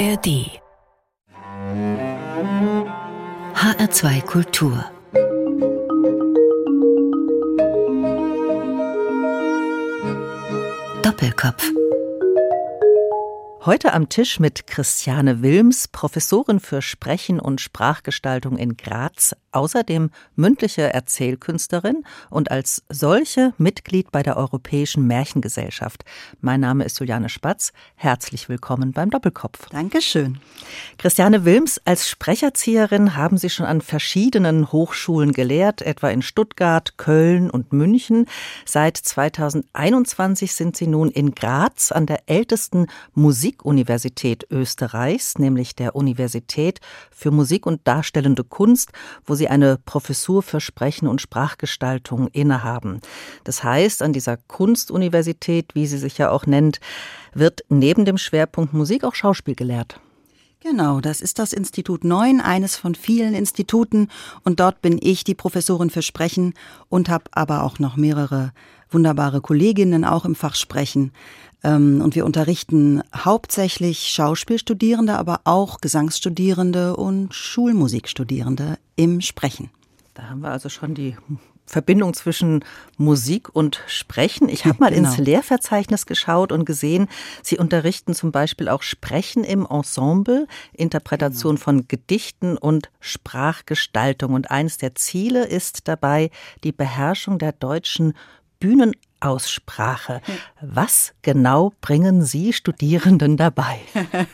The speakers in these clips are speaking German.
ARD HR2 Kultur. Doppelkopf. Heute am Tisch mit Christiane Wilms, Professorin für Sprechen und Sprachgestaltung in Graz, außerdem mündliche Erzählkünstlerin und als solche Mitglied bei der Europäischen Märchengesellschaft. Mein Name ist Juliane Spatz. Herzlich willkommen beim Doppelkopf. Dankeschön. Christiane Wilms, als Sprecherzieherin haben Sie schon an verschiedenen Hochschulen gelehrt, etwa in Stuttgart, Köln und München. Seit 2021 sind Sie nun in Graz an der ältesten Musik Musikuniversität Österreichs, nämlich der Universität für Musik und Darstellende Kunst, wo sie eine Professur für Sprechen und Sprachgestaltung innehaben. Das heißt, an dieser Kunstuniversität, wie sie sich ja auch nennt, wird neben dem Schwerpunkt Musik auch Schauspiel gelehrt. Genau, das ist das Institut 9, eines von vielen Instituten. Und dort bin ich die Professorin für Sprechen und habe aber auch noch mehrere wunderbare Kolleginnen auch im Fach Sprechen. Ähm, und wir unterrichten hauptsächlich Schauspielstudierende, aber auch Gesangsstudierende und Schulmusikstudierende im Sprechen. Da haben wir also schon die Verbindung zwischen Musik und Sprechen. Ich habe mal genau. ins Lehrverzeichnis geschaut und gesehen, Sie unterrichten zum Beispiel auch Sprechen im Ensemble, Interpretation genau. von Gedichten und Sprachgestaltung. Und eines der Ziele ist dabei die Beherrschung der deutschen Bühnen Aussprache. Was genau bringen Sie Studierenden dabei?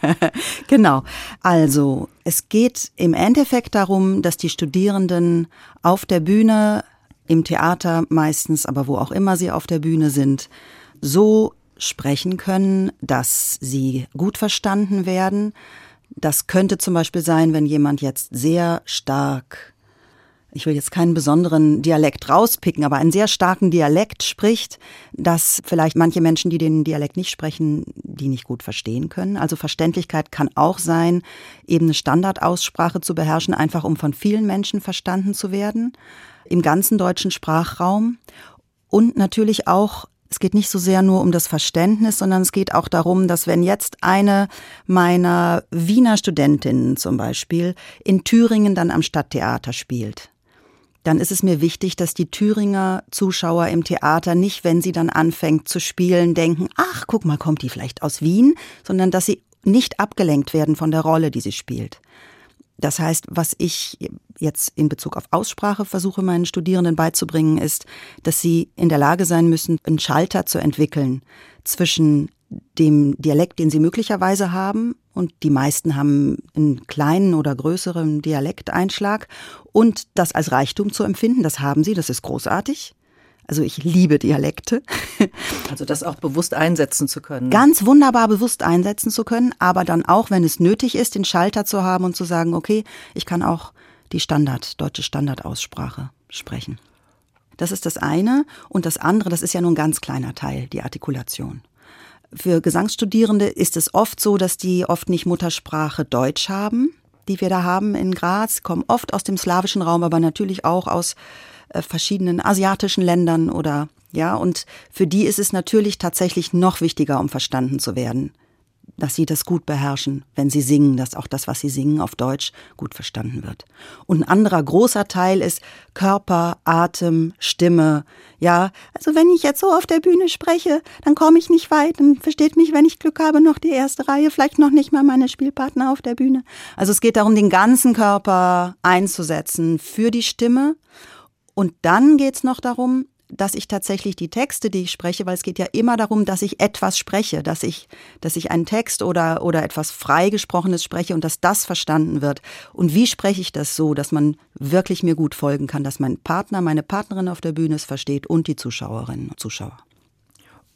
genau. Also, es geht im Endeffekt darum, dass die Studierenden auf der Bühne, im Theater meistens, aber wo auch immer sie auf der Bühne sind, so sprechen können, dass sie gut verstanden werden. Das könnte zum Beispiel sein, wenn jemand jetzt sehr stark ich will jetzt keinen besonderen Dialekt rauspicken, aber einen sehr starken Dialekt spricht, dass vielleicht manche Menschen, die den Dialekt nicht sprechen, die nicht gut verstehen können. Also Verständlichkeit kann auch sein, eben eine Standardaussprache zu beherrschen, einfach um von vielen Menschen verstanden zu werden, im ganzen deutschen Sprachraum. Und natürlich auch es geht nicht so sehr nur um das Verständnis, sondern es geht auch darum, dass wenn jetzt eine meiner Wiener Studentinnen zum Beispiel in Thüringen dann am Stadttheater spielt, dann ist es mir wichtig, dass die Thüringer Zuschauer im Theater nicht, wenn sie dann anfängt zu spielen, denken, ach, guck mal, kommt die vielleicht aus Wien, sondern dass sie nicht abgelenkt werden von der Rolle, die sie spielt. Das heißt, was ich jetzt in Bezug auf Aussprache versuche, meinen Studierenden beizubringen, ist, dass sie in der Lage sein müssen, einen Schalter zu entwickeln zwischen dem Dialekt, den sie möglicherweise haben, und die meisten haben einen kleinen oder größeren Dialekteinschlag, und das als Reichtum zu empfinden, das haben sie, das ist großartig. Also ich liebe Dialekte. Also das auch bewusst einsetzen zu können. Ganz wunderbar bewusst einsetzen zu können, aber dann auch, wenn es nötig ist, den Schalter zu haben und zu sagen, okay, ich kann auch die Standard, deutsche Standardaussprache sprechen. Das ist das eine. Und das andere, das ist ja nur ein ganz kleiner Teil, die Artikulation. Für Gesangsstudierende ist es oft so, dass die oft nicht Muttersprache Deutsch haben, die wir da haben in Graz, kommen oft aus dem slawischen Raum, aber natürlich auch aus äh, verschiedenen asiatischen Ländern oder ja, und für die ist es natürlich tatsächlich noch wichtiger, um verstanden zu werden, dass sie das gut beherrschen, wenn sie singen, dass auch das, was sie singen auf Deutsch, gut verstanden wird. Und ein anderer großer Teil ist Körper, Atem, Stimme. Ja, also wenn ich jetzt so auf der Bühne spreche, dann komme ich nicht weit. Dann versteht mich, wenn ich Glück habe, noch die erste Reihe, vielleicht noch nicht mal meine Spielpartner auf der Bühne. Also es geht darum, den ganzen Körper einzusetzen für die Stimme. Und dann geht es noch darum, dass ich tatsächlich die Texte, die ich spreche, weil es geht ja immer darum, dass ich etwas spreche, dass ich, dass ich einen Text oder, oder etwas freigesprochenes spreche und dass das verstanden wird. Und wie spreche ich das so, dass man wirklich mir gut folgen kann, dass mein Partner, meine Partnerin auf der Bühne es versteht und die Zuschauerinnen und Zuschauer.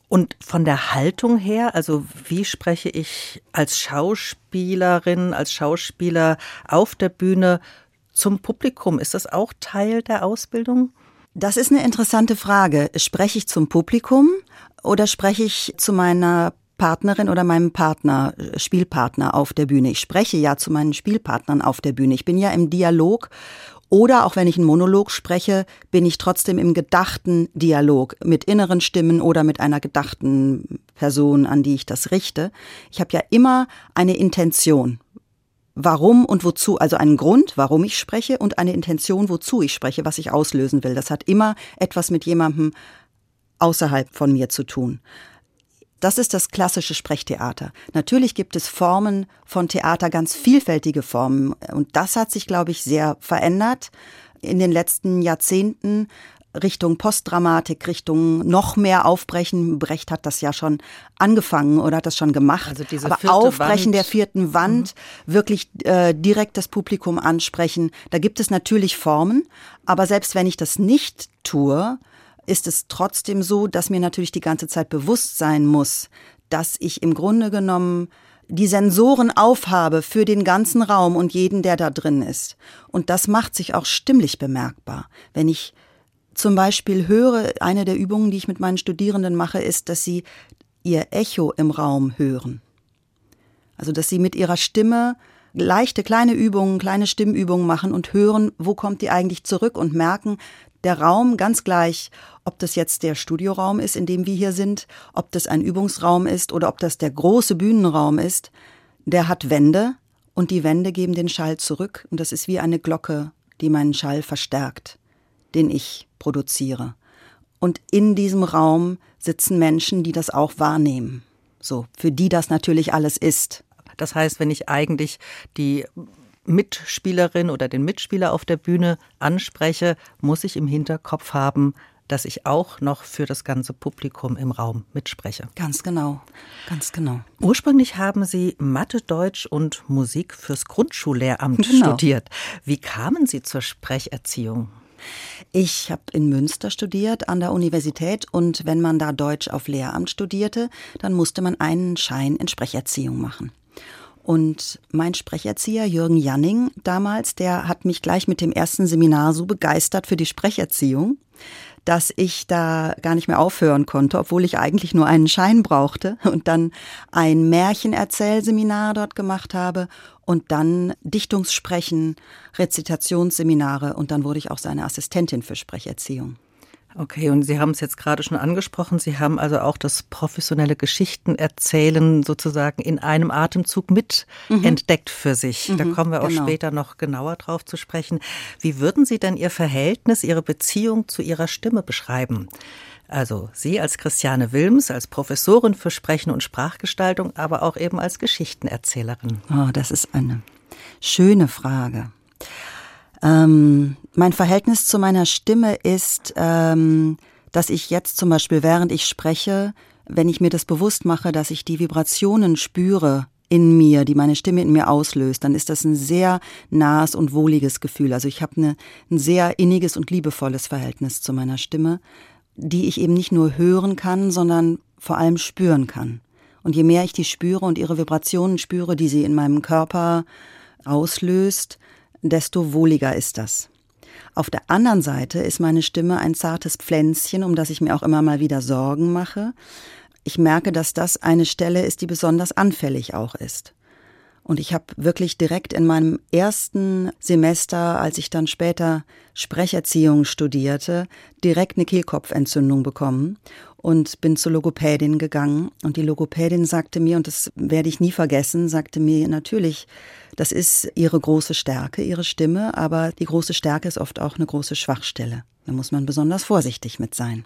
Und von der Haltung her, also wie spreche ich als Schauspielerin, als Schauspieler auf der Bühne zum Publikum? Ist das auch Teil der Ausbildung? Das ist eine interessante Frage. Spreche ich zum Publikum oder spreche ich zu meiner Partnerin oder meinem Partner, äh, Spielpartner auf der Bühne? Ich spreche ja zu meinen Spielpartnern auf der Bühne. Ich bin ja im Dialog Oder auch wenn ich einen Monolog spreche, bin ich trotzdem im gedachten Dialog mit inneren Stimmen oder mit einer gedachten Person, an die ich das richte. Ich habe ja immer eine Intention. Warum und wozu, also einen Grund, warum ich spreche und eine Intention, wozu ich spreche, was ich auslösen will. Das hat immer etwas mit jemandem außerhalb von mir zu tun. Das ist das klassische Sprechtheater. Natürlich gibt es Formen von Theater, ganz vielfältige Formen. Und das hat sich, glaube ich, sehr verändert in den letzten Jahrzehnten. Richtung Postdramatik, Richtung noch mehr Aufbrechen. Brecht hat das ja schon angefangen oder hat das schon gemacht. Also diese Aber Aufbrechen Wand. der vierten Wand, mhm. wirklich äh, direkt das Publikum ansprechen. Da gibt es natürlich Formen. Aber selbst wenn ich das nicht tue, ist es trotzdem so, dass mir natürlich die ganze Zeit bewusst sein muss, dass ich im Grunde genommen die Sensoren aufhabe für den ganzen Raum und jeden, der da drin ist. Und das macht sich auch stimmlich bemerkbar. Wenn ich zum Beispiel höre, eine der Übungen, die ich mit meinen Studierenden mache, ist, dass sie ihr Echo im Raum hören. Also, dass sie mit ihrer Stimme leichte kleine Übungen, kleine Stimmübungen machen und hören, wo kommt die eigentlich zurück und merken, der Raum ganz gleich, ob das jetzt der Studioraum ist, in dem wir hier sind, ob das ein Übungsraum ist oder ob das der große Bühnenraum ist, der hat Wände und die Wände geben den Schall zurück und das ist wie eine Glocke, die meinen Schall verstärkt, den ich produziere. Und in diesem Raum sitzen Menschen, die das auch wahrnehmen. So, für die das natürlich alles ist. Das heißt, wenn ich eigentlich die Mitspielerin oder den Mitspieler auf der Bühne anspreche, muss ich im Hinterkopf haben, dass ich auch noch für das ganze Publikum im Raum mitspreche. Ganz genau, ganz genau. Ursprünglich haben Sie Mathe, Deutsch und Musik fürs Grundschullehramt genau. studiert. Wie kamen Sie zur Sprecherziehung? Ich habe in Münster studiert an der Universität und wenn man da Deutsch auf Lehramt studierte, dann musste man einen Schein in Sprecherziehung machen. Und mein Sprecherzieher Jürgen Janning damals, der hat mich gleich mit dem ersten Seminar so begeistert für die Sprecherziehung, dass ich da gar nicht mehr aufhören konnte, obwohl ich eigentlich nur einen Schein brauchte und dann ein Märchenerzählseminar dort gemacht habe und dann Dichtungssprechen, Rezitationsseminare und dann wurde ich auch seine Assistentin für Sprecherziehung. Okay, und Sie haben es jetzt gerade schon angesprochen. Sie haben also auch das professionelle Geschichtenerzählen sozusagen in einem Atemzug mit mhm. entdeckt für sich. Mhm, da kommen wir auch genau. später noch genauer drauf zu sprechen. Wie würden Sie denn Ihr Verhältnis, Ihre Beziehung zu Ihrer Stimme beschreiben? Also Sie als Christiane Wilms, als Professorin für Sprechen und Sprachgestaltung, aber auch eben als Geschichtenerzählerin. Oh, das ist eine schöne Frage. Ähm, mein Verhältnis zu meiner Stimme ist, ähm, dass ich jetzt zum Beispiel, während ich spreche, wenn ich mir das bewusst mache, dass ich die Vibrationen spüre in mir, die meine Stimme in mir auslöst, dann ist das ein sehr nahes und wohliges Gefühl. Also ich habe eine, ein sehr inniges und liebevolles Verhältnis zu meiner Stimme, die ich eben nicht nur hören kann, sondern vor allem spüren kann. Und je mehr ich die spüre und ihre Vibrationen spüre, die sie in meinem Körper auslöst, desto wohliger ist das. Auf der anderen Seite ist meine Stimme ein zartes Pflänzchen, um das ich mir auch immer mal wieder Sorgen mache. Ich merke, dass das eine Stelle ist, die besonders anfällig auch ist. Und ich habe wirklich direkt in meinem ersten Semester, als ich dann später Sprecherziehung studierte, direkt eine Kehlkopfentzündung bekommen und bin zur Logopädin gegangen. Und die Logopädin sagte mir, und das werde ich nie vergessen, sagte mir natürlich, das ist ihre große Stärke, ihre Stimme, aber die große Stärke ist oft auch eine große Schwachstelle. Da muss man besonders vorsichtig mit sein.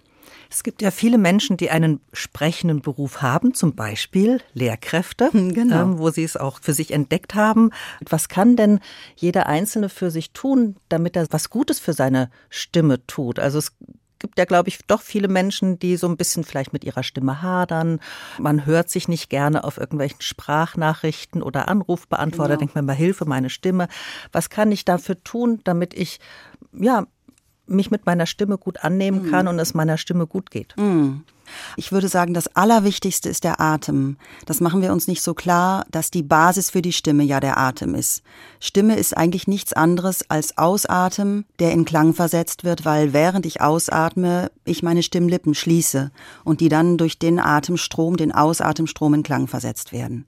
Es gibt ja viele Menschen, die einen sprechenden Beruf haben, zum Beispiel Lehrkräfte, genau. ähm, wo sie es auch für sich entdeckt haben. Was kann denn jeder Einzelne für sich tun, damit er was Gutes für seine Stimme tut? Also es gibt ja, glaube ich, doch viele Menschen, die so ein bisschen vielleicht mit ihrer Stimme hadern. Man hört sich nicht gerne auf irgendwelchen Sprachnachrichten oder Anrufbeantworter, genau. denkt man mal Hilfe, meine Stimme. Was kann ich dafür tun, damit ich ja mich mit meiner Stimme gut annehmen mhm. kann und es meiner Stimme gut geht. Mhm. Ich würde sagen, das Allerwichtigste ist der Atem. Das machen wir uns nicht so klar, dass die Basis für die Stimme ja der Atem ist. Stimme ist eigentlich nichts anderes als Ausatmen, der in Klang versetzt wird, weil während ich ausatme, ich meine Stimmlippen schließe und die dann durch den Atemstrom, den Ausatemstrom in Klang versetzt werden.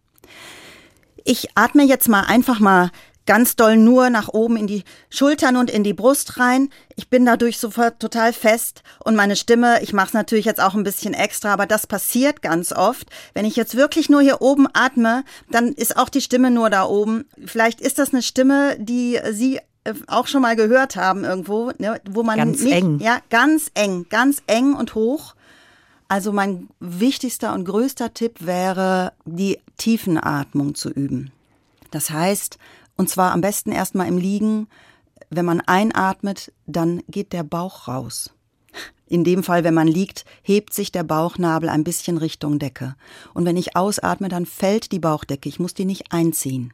Ich atme jetzt mal einfach mal ganz doll nur nach oben in die Schultern und in die Brust rein. Ich bin dadurch sofort total fest und meine Stimme, ich mache es natürlich jetzt auch ein bisschen extra, aber das passiert ganz oft. Wenn ich jetzt wirklich nur hier oben atme, dann ist auch die Stimme nur da oben. Vielleicht ist das eine Stimme, die Sie äh, auch schon mal gehört haben irgendwo, ne, wo man ganz nicht, eng. ja, ganz eng, ganz eng und hoch. Also mein wichtigster und größter Tipp wäre, die Tiefenatmung zu üben. Das heißt, und zwar am besten erstmal im Liegen, wenn man einatmet, dann geht der Bauch raus. In dem Fall, wenn man liegt, hebt sich der Bauchnabel ein bisschen Richtung Decke. Und wenn ich ausatme, dann fällt die Bauchdecke. Ich muss die nicht einziehen.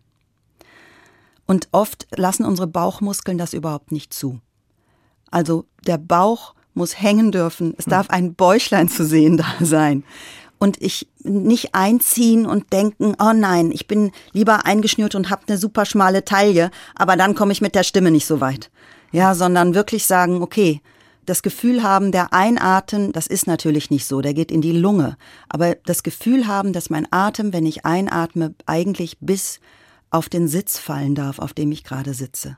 Und oft lassen unsere Bauchmuskeln das überhaupt nicht zu. Also der Bauch muss hängen dürfen. Es darf ein Bäuchlein zu sehen da sein. Und ich nicht einziehen und denken, oh nein, ich bin lieber eingeschnürt und habe eine super schmale Taille, aber dann komme ich mit der Stimme nicht so weit. Ja, sondern wirklich sagen, okay, das Gefühl haben, der Einatmen, das ist natürlich nicht so, der geht in die Lunge. Aber das Gefühl haben, dass mein Atem, wenn ich einatme, eigentlich bis auf den Sitz fallen darf, auf dem ich gerade sitze.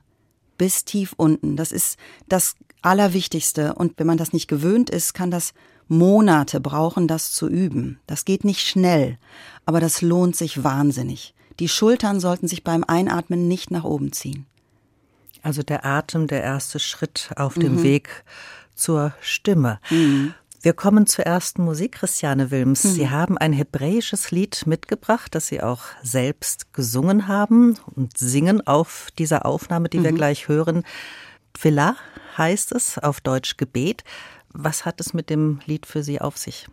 Bis tief unten. Das ist das Allerwichtigste. Und wenn man das nicht gewöhnt ist, kann das Monate brauchen, das zu üben. Das geht nicht schnell, aber das lohnt sich wahnsinnig. Die Schultern sollten sich beim Einatmen nicht nach oben ziehen. Also der Atem, der erste Schritt auf dem mhm. Weg zur Stimme. Mhm. Wir kommen zur ersten Musik, Christiane Wilms. Mhm. Sie haben ein hebräisches Lied mitgebracht, das Sie auch selbst gesungen haben und singen auf dieser Aufnahme, die wir mhm. gleich hören. Tfilah heißt es, auf Deutsch Gebet. Was hat es mit dem Lied für Sie auf sich?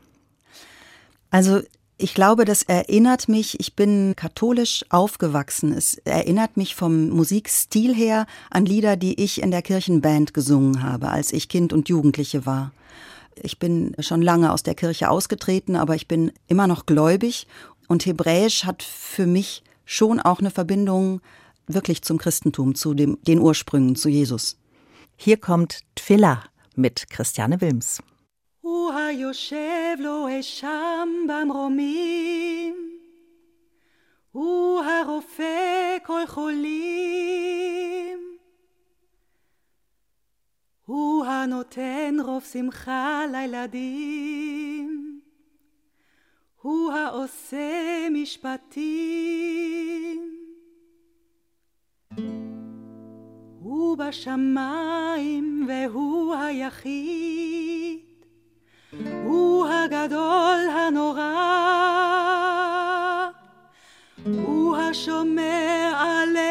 Also ich glaube, das erinnert mich, ich bin katholisch aufgewachsen. Es erinnert mich vom Musikstil her an Lieder, die ich in der Kirchenband gesungen habe, als ich Kind und Jugendliche war. Ich bin schon lange aus der Kirche ausgetreten, aber ich bin immer noch gläubig und Hebräisch hat für mich schon auch eine Verbindung wirklich zum Christentum, zu dem, den Ursprüngen, zu Jesus. Hier kommt Tfillah mit Christiane Wilms. הוא היושב לו אי שם במרומים, הוא הרופא כל חולים, הוא הנותן רוב שמחה לילדים, הוא העושה משפטים. הוא בשמיים והוא היחיד, הוא הגדול הנורא, הוא השומר עלינו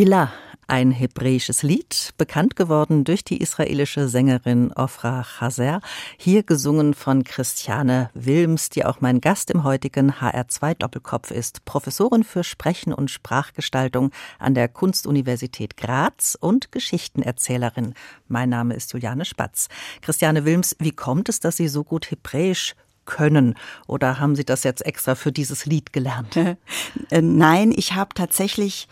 Tfilah, ein hebräisches Lied, bekannt geworden durch die israelische Sängerin Ofra Chazer, hier gesungen von Christiane Wilms, die auch mein Gast im heutigen HR2 Doppelkopf ist, Professorin für Sprechen und Sprachgestaltung an der Kunstuniversität Graz und Geschichtenerzählerin. Mein Name ist Juliane Spatz. Christiane Wilms, wie kommt es, dass Sie so gut Hebräisch können? Oder haben Sie das jetzt extra für dieses Lied gelernt? Äh, nein, ich habe tatsächlich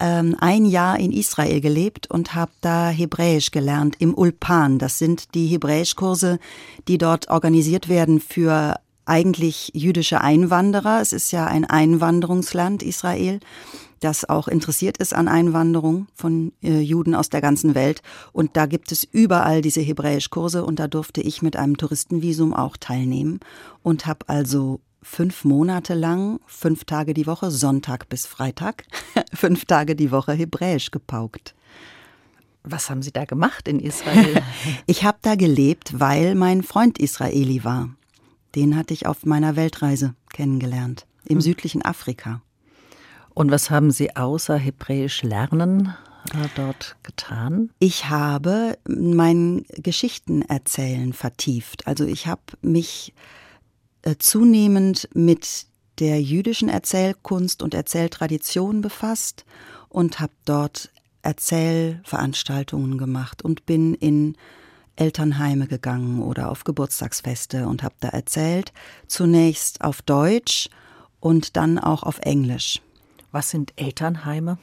ähm, ein Jahr in Israel gelebt und habe da Hebräisch gelernt im Ulpan. Das sind die Hebräischkurse, die dort organisiert werden für eigentlich jüdische Einwanderer. Es ist ja ein Einwanderungsland Israel, das auch interessiert ist an Einwanderung von äh, Juden aus der ganzen Welt. Und da gibt es überall diese Hebräischkurse und da durfte ich mit einem Touristenvisum auch teilnehmen und habe also fünf Monate lang, fünf Tage die Woche, Sonntag bis Freitag, fünf Tage die Woche Hebräisch gepaukt. Was haben Sie da gemacht in Israel? ich habe da gelebt, weil mein Freund Israeli war. Den hatte ich auf meiner Weltreise kennengelernt, im hm. südlichen Afrika. Und was haben Sie außer Hebräisch lernen äh, dort getan? Ich habe mein Geschichtenerzählen vertieft. Also ich habe mich zunehmend mit der jüdischen Erzählkunst und Erzähltradition befasst und habe dort Erzählveranstaltungen gemacht und bin in Elternheime gegangen oder auf Geburtstagsfeste und habe da erzählt, zunächst auf Deutsch und dann auch auf Englisch. Was sind Elternheime?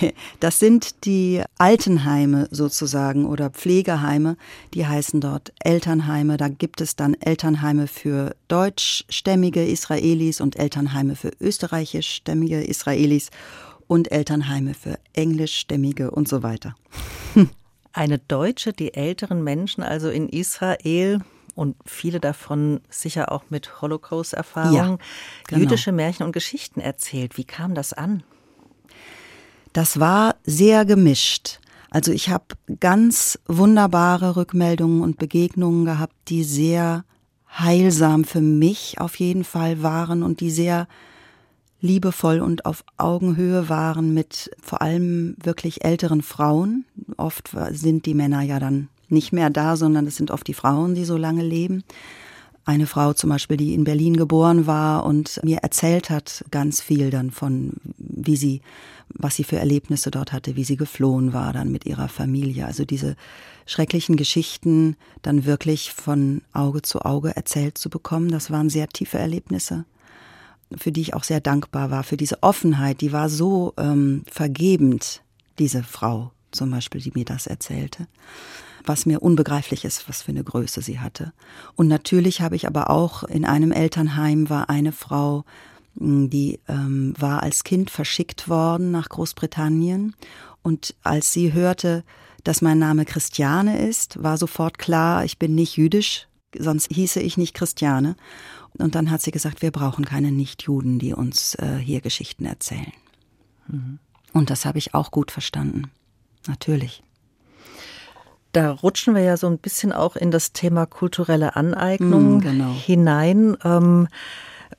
Das sind die Altenheime sozusagen oder Pflegeheime, die heißen dort Elternheime. Da gibt es dann Elternheime für deutschstämmige Israelis und Elternheime für österreichischstämmige Israelis und Elternheime für englischstämmige und so weiter. Eine Deutsche, die älteren Menschen also in Israel und viele davon sicher auch mit Holocaust-Erfahrung, ja, genau. jüdische Märchen und Geschichten erzählt. Wie kam das an? Das war sehr gemischt. Also ich habe ganz wunderbare Rückmeldungen und Begegnungen gehabt, die sehr heilsam für mich auf jeden Fall waren und die sehr liebevoll und auf Augenhöhe waren mit vor allem wirklich älteren Frauen. Oft sind die Männer ja dann nicht mehr da, sondern es sind oft die Frauen, die so lange leben. Eine Frau zum Beispiel, die in Berlin geboren war und mir erzählt hat ganz viel dann von, wie sie, was sie für Erlebnisse dort hatte, wie sie geflohen war dann mit ihrer Familie. Also diese schrecklichen Geschichten dann wirklich von Auge zu Auge erzählt zu bekommen, das waren sehr tiefe Erlebnisse für die ich auch sehr dankbar war, für diese Offenheit, die war so ähm, vergebend, diese Frau zum Beispiel, die mir das erzählte was mir unbegreiflich ist, was für eine Größe sie hatte. Und natürlich habe ich aber auch in einem Elternheim war eine Frau, die ähm, war als Kind verschickt worden nach Großbritannien. Und als sie hörte, dass mein Name Christiane ist, war sofort klar, ich bin nicht jüdisch, sonst hieße ich nicht Christiane. Und dann hat sie gesagt, wir brauchen keine Nichtjuden, die uns äh, hier Geschichten erzählen. Mhm. Und das habe ich auch gut verstanden. Natürlich. Da rutschen wir ja so ein bisschen auch in das Thema kulturelle Aneignung mm, genau. hinein. Ähm,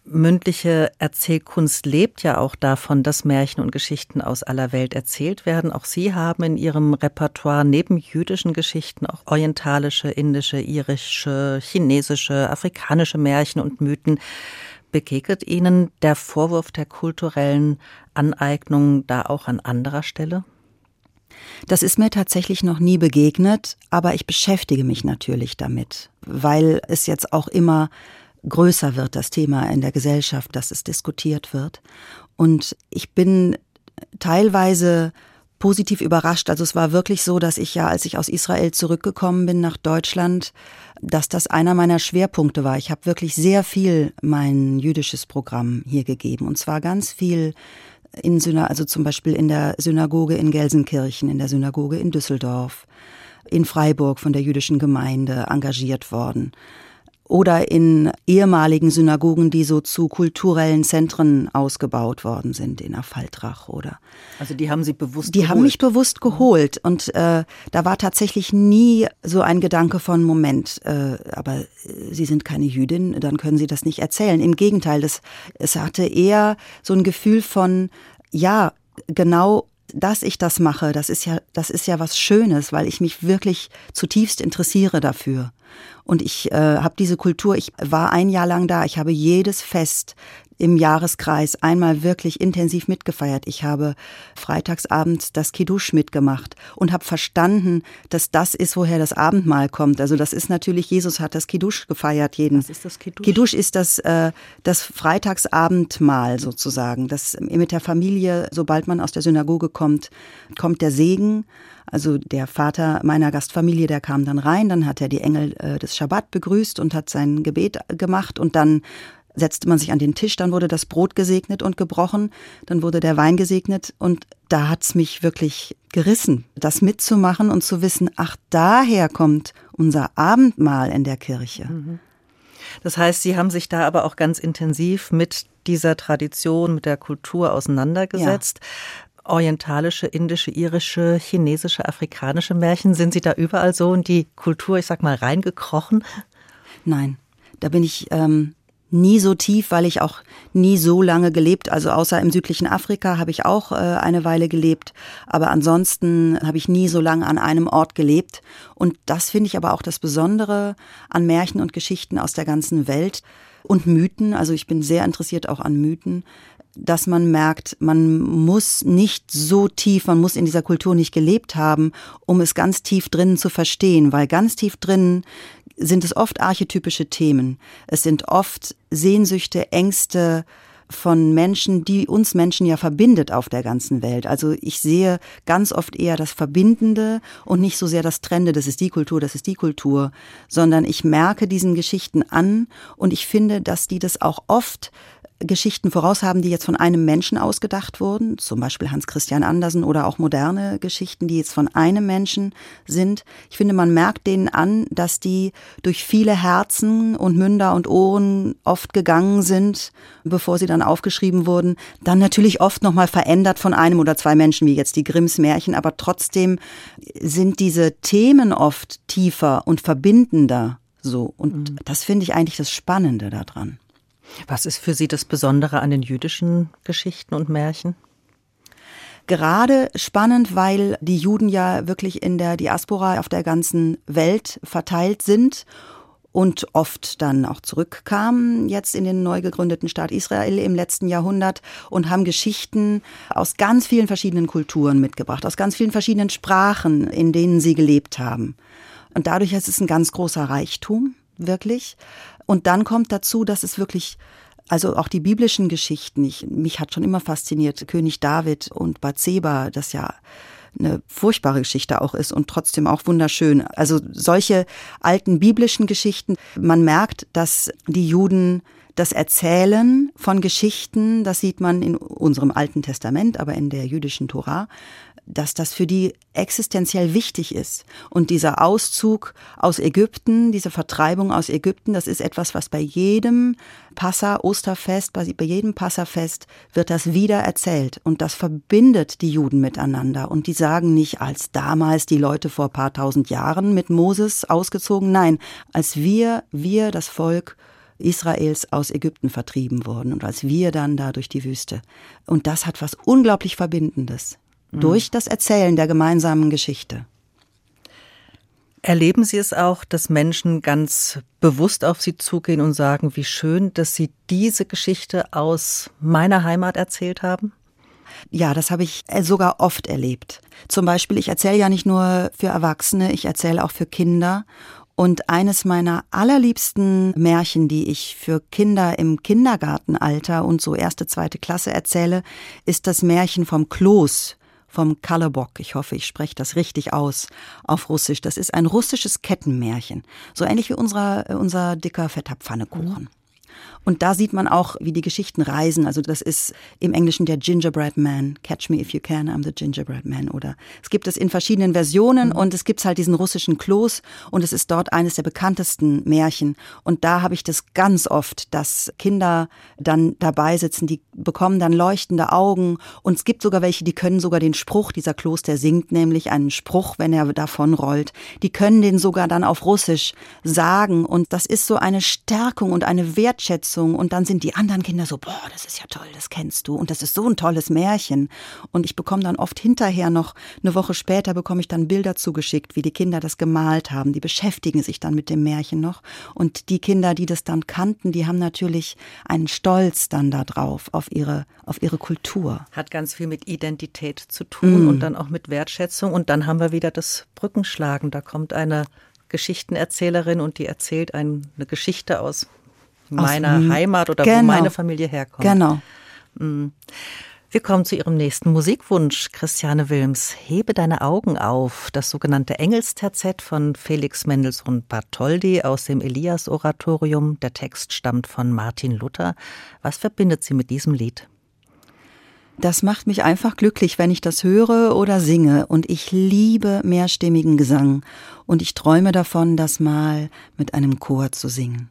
mündliche Erzählkunst lebt ja auch davon, dass Märchen und Geschichten aus aller Welt erzählt werden. Auch Sie haben in Ihrem Repertoire neben jüdischen Geschichten auch orientalische, indische, irische, chinesische, afrikanische Märchen und Mythen. Begegnet Ihnen der Vorwurf der kulturellen Aneignung da auch an anderer Stelle? Das ist mir tatsächlich noch nie begegnet, aber ich beschäftige mich natürlich damit, weil es jetzt auch immer größer wird, das Thema in der Gesellschaft, dass es diskutiert wird. Und ich bin teilweise positiv überrascht. Also es war wirklich so, dass ich ja, als ich aus Israel zurückgekommen bin nach Deutschland, dass das einer meiner Schwerpunkte war. Ich habe wirklich sehr viel mein jüdisches Programm hier gegeben und zwar ganz viel in Syna also zum Beispiel in der Synagoge in Gelsenkirchen, in der Synagoge in Düsseldorf, in Freiburg von der jüdischen Gemeinde engagiert worden. Oder in ehemaligen Synagogen, die so zu kulturellen Zentren ausgebaut worden sind, in Affaltrach oder. Also die haben Sie bewusst Die geholt. haben mich bewusst geholt. Und äh, da war tatsächlich nie so ein Gedanke von Moment, äh, aber Sie sind keine Jüdin, dann können Sie das nicht erzählen. Im Gegenteil, das, es hatte eher so ein Gefühl von, ja, genau dass ich das mache, das ist ja, das ist ja was Schönes, weil ich mich wirklich zutiefst interessiere dafür. Und ich äh, habe diese Kultur, ich war ein Jahr lang da, ich habe jedes Fest im Jahreskreis einmal wirklich intensiv mitgefeiert. Ich habe freitagsabends das Kiddush mitgemacht und habe verstanden, dass das ist, woher das Abendmahl kommt. Also das ist natürlich, Jesus hat das Kiddush gefeiert jeden. Was ist das Kiddush? Kiddush ist das, äh, das Freitagsabendmahl sozusagen. Das mit der Familie, sobald man aus der Synagoge kommt, kommt der Segen. Also der Vater meiner Gastfamilie, der kam dann rein, dann hat er die Engel äh, des Schabbat begrüßt und hat sein Gebet gemacht und dann setzte man sich an den Tisch, dann wurde das Brot gesegnet und gebrochen, dann wurde der Wein gesegnet und da hat's mich wirklich gerissen, das mitzumachen und zu wissen, ach, daher kommt unser Abendmahl in der Kirche. Mhm. Das heißt, Sie haben sich da aber auch ganz intensiv mit dieser Tradition, mit der Kultur auseinandergesetzt. Ja. Orientalische, indische, irische, chinesische, afrikanische Märchen, sind Sie da überall so in die Kultur, ich sag mal, reingekrochen? Nein, da bin ich ähm, nie so tief, weil ich auch nie so lange gelebt, also außer im südlichen Afrika habe ich auch äh, eine Weile gelebt, aber ansonsten habe ich nie so lange an einem Ort gelebt. Und das finde ich aber auch das Besondere an Märchen und Geschichten aus der ganzen Welt und Mythen, also ich bin sehr interessiert auch an Mythen, dass man merkt, man muss nicht so tief, man muss in dieser Kultur nicht gelebt haben, um es ganz tief drinnen zu verstehen, weil ganz tief drinnen sind es oft archetypische Themen. Es sind oft Sehnsüchte, Ängste von Menschen, die uns Menschen ja verbindet auf der ganzen Welt. Also ich sehe ganz oft eher das Verbindende und nicht so sehr das Trennende, das ist die Kultur, das ist die Kultur, sondern ich merke diesen Geschichten an und ich finde, dass die das auch oft Geschichten voraus haben, die jetzt von einem Menschen ausgedacht wurden, zum Beispiel Hans Christian Andersen oder auch moderne Geschichten, die jetzt von einem Menschen sind. Ich finde, man merkt denen an, dass die durch viele Herzen und Münder und Ohren oft gegangen sind, bevor sie dann aufgeschrieben wurden. Dann natürlich oft nochmal verändert von einem oder zwei Menschen, wie jetzt die Grimms Märchen, aber trotzdem sind diese Themen oft tiefer und verbindender so. Und mhm. das finde ich eigentlich das Spannende daran. Was ist für Sie das Besondere an den jüdischen Geschichten und Märchen? Gerade spannend, weil die Juden ja wirklich in der Diaspora auf der ganzen Welt verteilt sind und oft dann auch zurückkamen, jetzt in den neu gegründeten Staat Israel im letzten Jahrhundert und haben Geschichten aus ganz vielen verschiedenen Kulturen mitgebracht, aus ganz vielen verschiedenen Sprachen, in denen sie gelebt haben. Und dadurch ist es ein ganz großer Reichtum, wirklich. Und dann kommt dazu, dass es wirklich also auch die biblischen Geschichten, ich, mich hat schon immer fasziniert, König David und Bathseba, das ja eine furchtbare Geschichte auch ist und trotzdem auch wunderschön. Also solche alten biblischen Geschichten, man merkt, dass die Juden das Erzählen von Geschichten, das sieht man in unserem Alten Testament, aber in der jüdischen Tora, dass das für die existenziell wichtig ist. Und dieser Auszug aus Ägypten, diese Vertreibung aus Ägypten, das ist etwas, was bei jedem Passa, Osterfest, bei jedem Passafest wird das wieder erzählt. Und das verbindet die Juden miteinander. Und die sagen nicht, als damals die Leute vor paar tausend Jahren mit Moses ausgezogen, nein, als wir, wir, das Volk, Israels aus Ägypten vertrieben wurden und als wir dann da durch die Wüste. Und das hat was unglaublich Verbindendes mhm. durch das Erzählen der gemeinsamen Geschichte. Erleben Sie es auch, dass Menschen ganz bewusst auf Sie zugehen und sagen, wie schön, dass Sie diese Geschichte aus meiner Heimat erzählt haben? Ja, das habe ich äh, sogar oft erlebt. Zum Beispiel, ich erzähle ja nicht nur für Erwachsene, ich erzähle auch für Kinder. Und eines meiner allerliebsten Märchen, die ich für Kinder im Kindergartenalter und so erste, zweite Klasse erzähle, ist das Märchen vom Kloß vom Kalabok. Ich hoffe, ich spreche das richtig aus auf Russisch. Das ist ein russisches Kettenmärchen. So ähnlich wie unser, unser dicker, fetter Pfannekuchen. Und da sieht man auch, wie die Geschichten reisen. Also das ist im Englischen der Gingerbread Man. Catch me if you can, I'm the Gingerbread Man. Oder es gibt es in verschiedenen Versionen mhm. und es gibt halt diesen russischen Kloß und es ist dort eines der bekanntesten Märchen. Und da habe ich das ganz oft, dass Kinder dann dabei sitzen, die bekommen dann leuchtende Augen und es gibt sogar welche, die können sogar den Spruch, dieser Kloß, der singt nämlich einen Spruch, wenn er davon rollt. Die können den sogar dann auf Russisch sagen und das ist so eine Stärkung und eine Wert Wertschätzung und dann sind die anderen Kinder so, boah, das ist ja toll, das kennst du und das ist so ein tolles Märchen. Und ich bekomme dann oft hinterher noch, eine Woche später bekomme ich dann Bilder zugeschickt, wie die Kinder das gemalt haben. Die beschäftigen sich dann mit dem Märchen noch. Und die Kinder, die das dann kannten, die haben natürlich einen Stolz dann da drauf, auf ihre, auf ihre Kultur. Hat ganz viel mit Identität zu tun mm. und dann auch mit Wertschätzung. Und dann haben wir wieder das Brückenschlagen. Da kommt eine Geschichtenerzählerin und die erzählt eine Geschichte aus meiner Heimat oder genau. wo meine Familie herkommt. Genau. Mm. Wir kommen zu Ihrem nächsten Musikwunsch, Christiane Wilms. Hebe deine Augen auf. Das sogenannte Engelsterzett von Felix Mendelssohn Bartholdy aus dem Elias-Oratorium. Der Text stammt von Martin Luther. Was verbindet Sie mit diesem Lied? Das macht mich einfach glücklich, wenn ich das höre oder singe. Und ich liebe mehrstimmigen Gesang. Und ich träume davon, das mal mit einem Chor zu singen.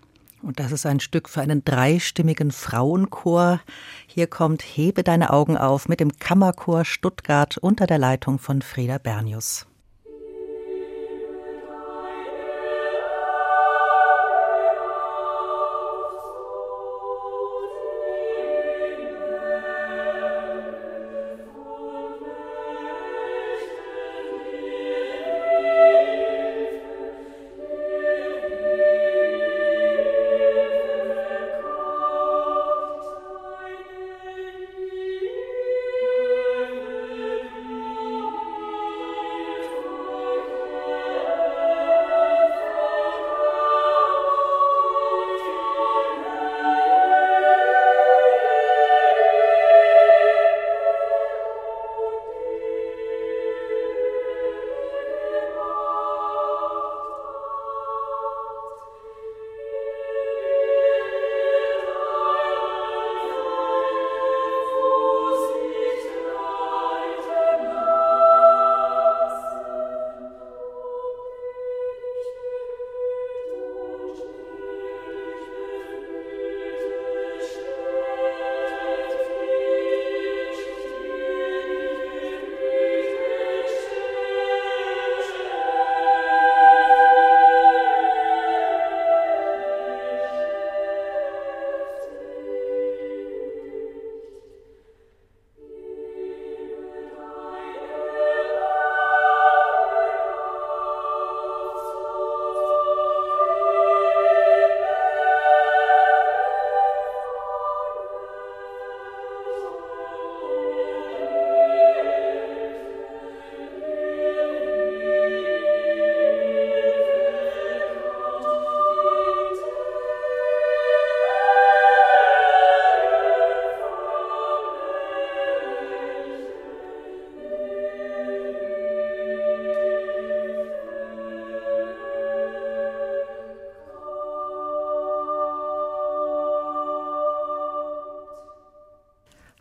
Und das ist ein Stück für einen dreistimmigen Frauenchor. Hier kommt Hebe deine Augen auf mit dem Kammerchor Stuttgart unter der Leitung von Frieda Bernius.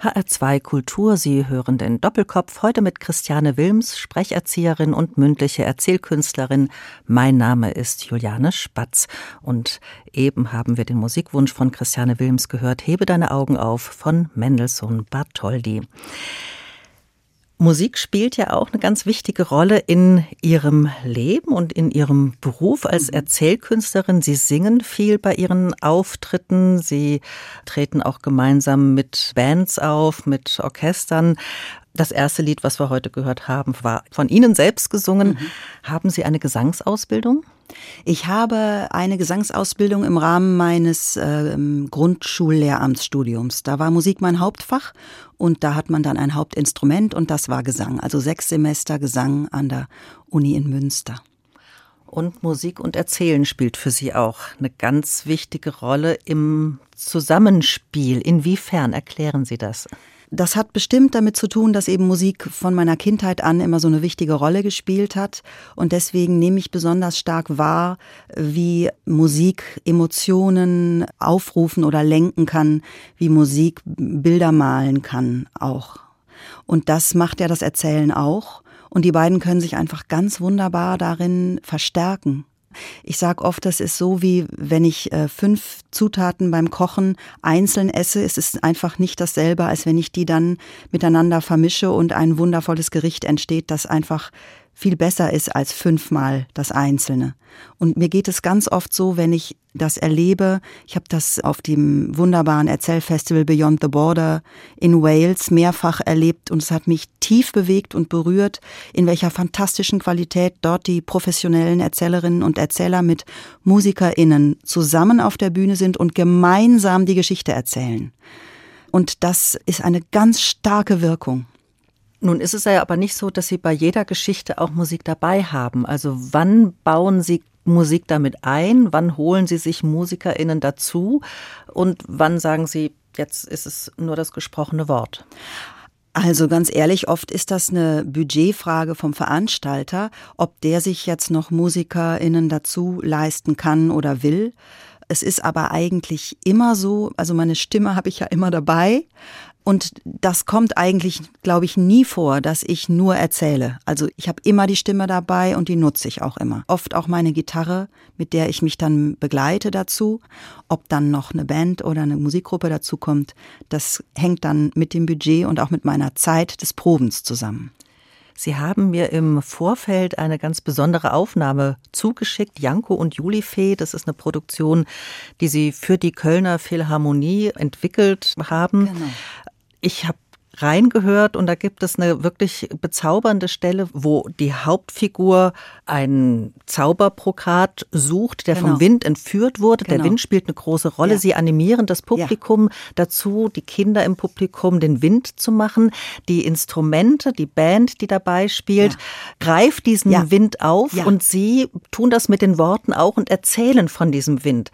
HR2 Kultur. Sie hören den Doppelkopf heute mit Christiane Wilms, Sprecherzieherin und mündliche Erzählkünstlerin. Mein Name ist Juliane Spatz und eben haben wir den Musikwunsch von Christiane Wilms gehört. Hebe deine Augen auf von Mendelssohn Bartholdy. Musik spielt ja auch eine ganz wichtige Rolle in Ihrem Leben und in Ihrem Beruf als mhm. Erzählkünstlerin. Sie singen viel bei Ihren Auftritten. Sie treten auch gemeinsam mit Bands auf, mit Orchestern. Das erste Lied, was wir heute gehört haben, war von Ihnen selbst gesungen. Mhm. Haben Sie eine Gesangsausbildung? Ich habe eine Gesangsausbildung im Rahmen meines äh, Grundschullehramtsstudiums. Da war Musik mein Hauptfach und da hat man dann ein Hauptinstrument und das war Gesang. Also sechs Semester Gesang an der Uni in Münster. Und Musik und Erzählen spielt für Sie auch eine ganz wichtige Rolle im Zusammenspiel. Inwiefern erklären Sie das? Das hat bestimmt damit zu tun, dass eben Musik von meiner Kindheit an immer so eine wichtige Rolle gespielt hat. Und deswegen nehme ich besonders stark wahr, wie Musik Emotionen aufrufen oder lenken kann, wie Musik Bilder malen kann auch. Und das macht ja das Erzählen auch. Und die beiden können sich einfach ganz wunderbar darin verstärken. Ich sage oft, das ist so wie wenn ich äh, fünf Zutaten beim Kochen einzeln esse. Es ist einfach nicht dasselbe, als wenn ich die dann miteinander vermische und ein wundervolles Gericht entsteht, das einfach viel besser ist als fünfmal das Einzelne. Und mir geht es ganz oft so, wenn ich das erlebe. Ich habe das auf dem wunderbaren Erzählfestival Beyond the Border in Wales mehrfach erlebt und es hat mich tief bewegt und berührt, in welcher fantastischen Qualität dort die professionellen Erzählerinnen und Erzähler mit Musikerinnen zusammen auf der Bühne sind und gemeinsam die Geschichte erzählen. Und das ist eine ganz starke Wirkung. Nun ist es ja aber nicht so, dass Sie bei jeder Geschichte auch Musik dabei haben. Also wann bauen Sie Musik damit ein? Wann holen Sie sich MusikerInnen dazu? Und wann sagen Sie, jetzt ist es nur das gesprochene Wort? Also ganz ehrlich, oft ist das eine Budgetfrage vom Veranstalter, ob der sich jetzt noch MusikerInnen dazu leisten kann oder will. Es ist aber eigentlich immer so, also meine Stimme habe ich ja immer dabei. Und das kommt eigentlich, glaube ich, nie vor, dass ich nur erzähle. Also ich habe immer die Stimme dabei und die nutze ich auch immer. Oft auch meine Gitarre, mit der ich mich dann begleite dazu. Ob dann noch eine Band oder eine Musikgruppe dazu kommt, das hängt dann mit dem Budget und auch mit meiner Zeit des Probens zusammen. Sie haben mir im Vorfeld eine ganz besondere Aufnahme zugeschickt, Janko und Julifee. Das ist eine Produktion, die Sie für die Kölner Philharmonie entwickelt haben. Genau. Ich habe reingehört und da gibt es eine wirklich bezaubernde Stelle, wo die Hauptfigur einen Zauberbrokat sucht, der genau. vom Wind entführt wurde. Genau. Der Wind spielt eine große Rolle. Ja. Sie animieren das Publikum ja. dazu, die Kinder im Publikum den Wind zu machen. Die Instrumente, die Band, die dabei spielt, ja. greift diesen Wind auf und sie tun das mit den Worten auch und erzählen von diesem Wind.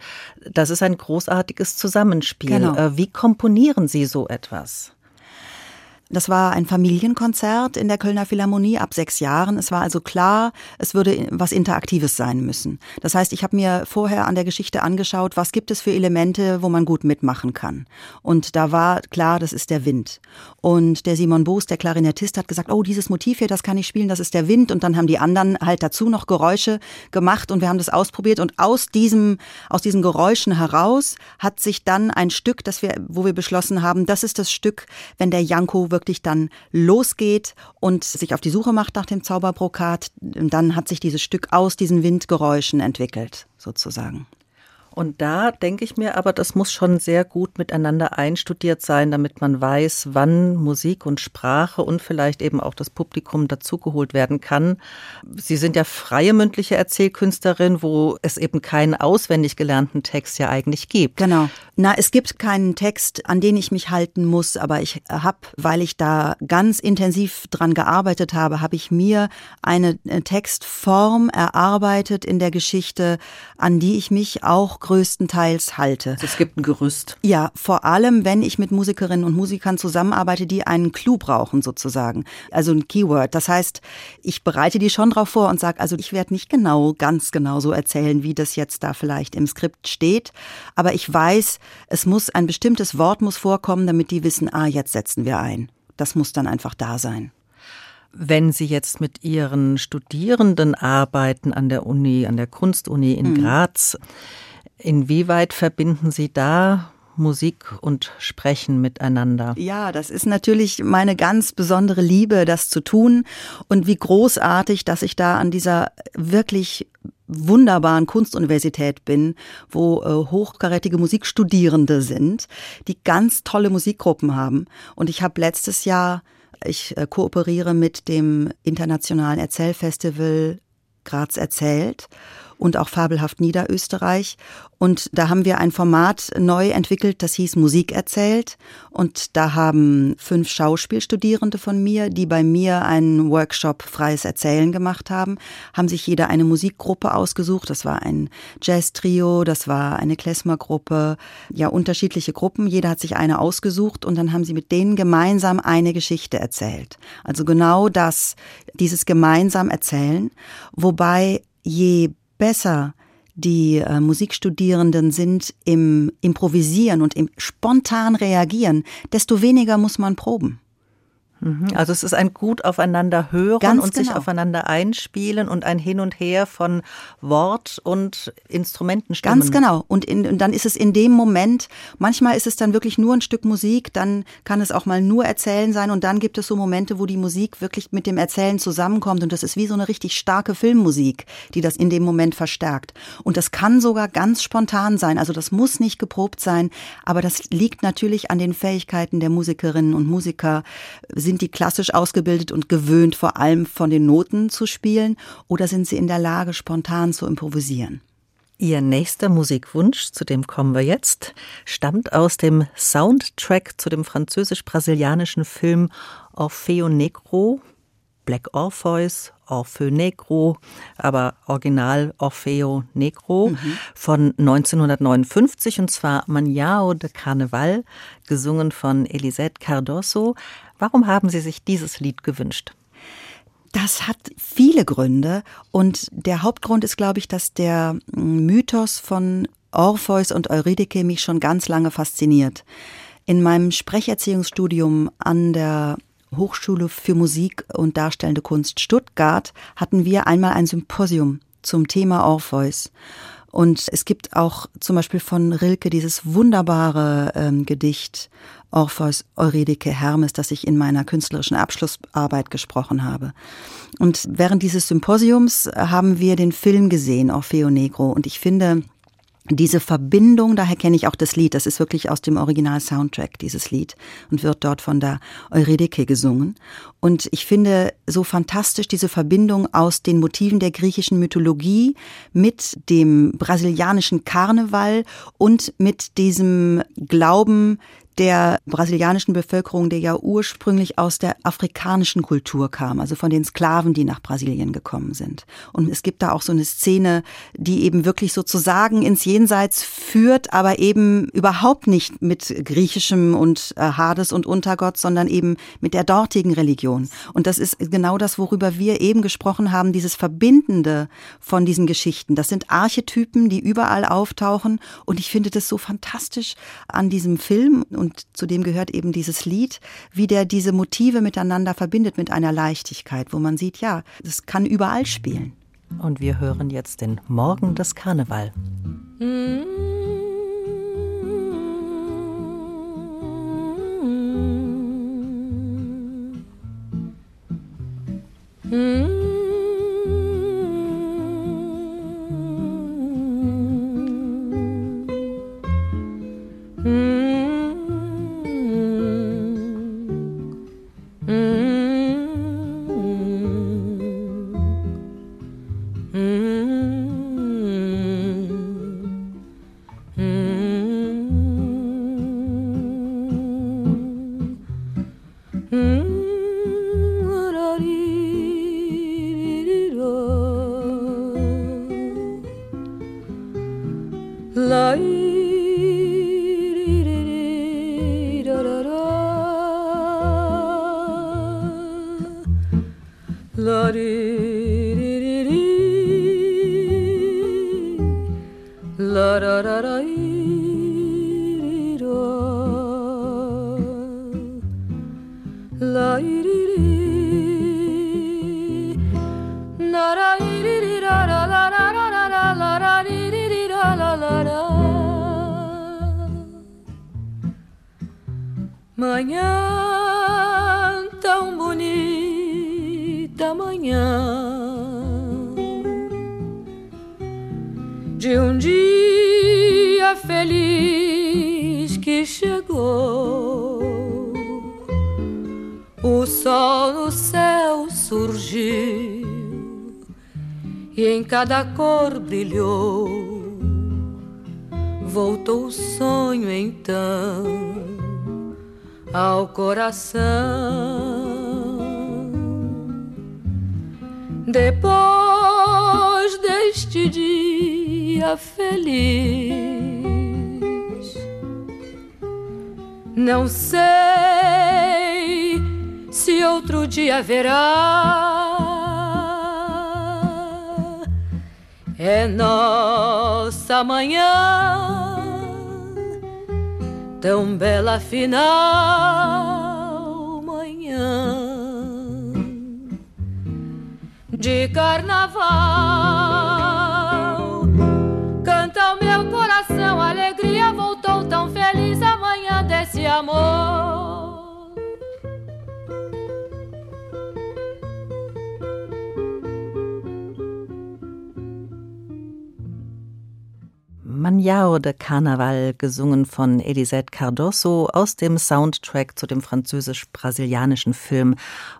Das ist ein großartiges Zusammenspiel. Genau. Äh, wie komponieren Sie so etwas? Das war ein Familienkonzert in der Kölner Philharmonie ab sechs Jahren. Es war also klar, es würde was Interaktives sein müssen. Das heißt, ich habe mir vorher an der Geschichte angeschaut, was gibt es für Elemente, wo man gut mitmachen kann. Und da war klar, das ist der Wind. Und der Simon Boos, der Klarinettist, hat gesagt, oh, dieses Motiv hier, das kann ich spielen, das ist der Wind. Und dann haben die anderen halt dazu noch Geräusche gemacht und wir haben das ausprobiert. Und aus diesem, aus diesen Geräuschen heraus hat sich dann ein Stück, das wir, wo wir beschlossen haben, das ist das Stück, wenn der Janko wirklich dann losgeht und sich auf die Suche macht nach dem Zauberbrokat, dann hat sich dieses Stück aus diesen Windgeräuschen entwickelt, sozusagen. Und da denke ich mir aber, das muss schon sehr gut miteinander einstudiert sein, damit man weiß, wann Musik und Sprache und vielleicht eben auch das Publikum dazugeholt werden kann. Sie sind ja freie mündliche Erzählkünstlerin, wo es eben keinen auswendig gelernten Text ja eigentlich gibt. Genau. Na, es gibt keinen Text, an den ich mich halten muss, aber ich habe, weil ich da ganz intensiv dran gearbeitet habe, habe ich mir eine äh, Textform erarbeitet in der Geschichte, an die ich mich auch größtenteils halte. Also es gibt ein Gerüst. Ja, vor allem, wenn ich mit Musikerinnen und Musikern zusammenarbeite, die einen Clou brauchen sozusagen. Also ein Keyword. Das heißt, ich bereite die schon drauf vor und sage, also ich werde nicht genau, ganz genau so erzählen, wie das jetzt da vielleicht im Skript steht. Aber ich weiß, es muss ein bestimmtes Wort muss vorkommen, damit die wissen, ah, jetzt setzen wir ein. Das muss dann einfach da sein. Wenn Sie jetzt mit Ihren Studierenden arbeiten an der Uni, an der Kunstuni in mhm. Inwieweit verbinden Sie da Musik und Sprechen miteinander. Ja, das ist natürlich meine ganz besondere Liebe, das zu tun. Und wie großartig, dass ich da an dieser wirklich wunderbaren Kunstuniversität bin, wo äh, hochkarätige Musikstudierende sind, die ganz tolle Musikgruppen haben. Und ich habe letztes Jahr, ich äh, kooperiere mit dem Internationalen Erzählfestival Graz erzählt und auch Fabelhaft Niederösterreich. Und da haben wir ein Format neu entwickelt, das hieß Musik erzählt. Und da haben fünf Schauspielstudierende von mir, die bei mir einen Workshop Freies Erzählen gemacht haben, haben sich jeder eine Musikgruppe ausgesucht. Das war ein Jazz-Trio, das war eine Klezmer-Gruppe, ja, unterschiedliche Gruppen. Jeder hat sich eine ausgesucht und dann haben sie mit denen gemeinsam eine Geschichte erzählt. Also genau das, dieses gemeinsam erzählen. Wobei je besser die äh, Musikstudierenden sind im Improvisieren und im spontan reagieren, desto weniger muss man proben. Mhm. Also es ist ein gut aufeinander hören Ganz und sich genau. aufeinander einspielen und ein Hin und Her von Wort und Instrumentenstimmen. Ganz genau. Und, in, und dann ist es in dem Moment, manchmal ist es dann wirklich nur ein Stück Musik, dann kann es auch mal nur Erzählen sein und dann gibt es so Momente, wo die Musik wirklich mit dem Erzählen zusammenkommt und das ist wie so eine richtig starke Filmmusik, die das in dem Moment verstärkt. Und das kann sogar ganz spontan sein, also das muss nicht geprobt sein, aber das liegt natürlich an den Fähigkeiten der Musikerinnen und Musiker. Sind die klassisch ausgebildet und gewöhnt, vor allem von den Noten zu spielen oder sind sie in der Lage, spontan zu improvisieren? Ihr nächster Musikwunsch, zu dem kommen wir jetzt, stammt aus dem Soundtrack zu dem französisch-brasilianischen Film Orfeo Negro, Black Orpheus, Orfeu Negro, aber original Orfeo Negro von 1959 und zwar Manhao de Carnaval, gesungen von Elisette Cardoso. Warum haben Sie sich dieses Lied gewünscht? Das hat viele Gründe und der Hauptgrund ist, glaube ich, dass der Mythos von Orpheus und Eurydike mich schon ganz lange fasziniert. In meinem Sprecherziehungsstudium an der Hochschule für Musik und Darstellende Kunst Stuttgart hatten wir einmal ein Symposium zum Thema Orpheus. Und es gibt auch zum Beispiel von Rilke dieses wunderbare ähm, Gedicht Orpheus, Eurydike, Hermes, das ich in meiner künstlerischen Abschlussarbeit gesprochen habe. Und während dieses Symposiums haben wir den Film gesehen, Orfeo Negro. Und ich finde, diese Verbindung, daher kenne ich auch das Lied, das ist wirklich aus dem Original-Soundtrack, dieses Lied, und wird dort von der Eurydike gesungen. Und ich finde so fantastisch diese Verbindung aus den Motiven der griechischen Mythologie mit dem brasilianischen Karneval und mit diesem Glauben, der brasilianischen Bevölkerung, der ja ursprünglich aus der afrikanischen Kultur kam, also von den Sklaven, die nach Brasilien gekommen sind. Und es gibt da auch so eine Szene, die eben wirklich sozusagen ins Jenseits führt, aber eben überhaupt nicht mit griechischem und äh, Hades und Untergott, sondern eben mit der dortigen Religion. Und das ist genau das, worüber wir eben gesprochen haben, dieses Verbindende von diesen Geschichten. Das sind Archetypen, die überall auftauchen. Und ich finde das so fantastisch an diesem Film und zudem gehört eben dieses Lied, wie der diese Motive miteinander verbindet mit einer Leichtigkeit, wo man sieht, ja, das kann überall spielen. Und wir hören jetzt den Morgen des Karneval. Hmm? tão bela final manhã de carnaval. Canta o meu coração, alegria voltou tão feliz amanhã desse amor. Manjao de Carnaval, gesungen von Elisette Cardoso aus dem Soundtrack zu dem französisch-brasilianischen Film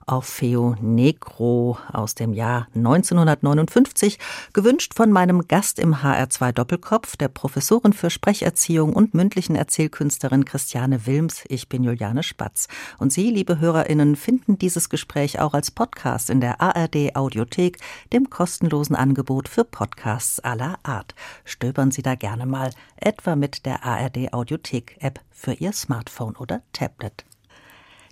Orfeo Negro aus dem Jahr 1959, gewünscht von meinem Gast im HR2 Doppelkopf, der Professorin für Sprecherziehung und mündlichen Erzählkünstlerin Christiane Wilms. Ich bin Juliane Spatz. Und Sie, liebe HörerInnen, finden dieses Gespräch auch als Podcast in der ARD Audiothek, dem kostenlosen Angebot für Podcasts aller Art. Stöbern Sie da gerne mal, etwa mit der ARD Audiothek App für Ihr Smartphone oder Tablet.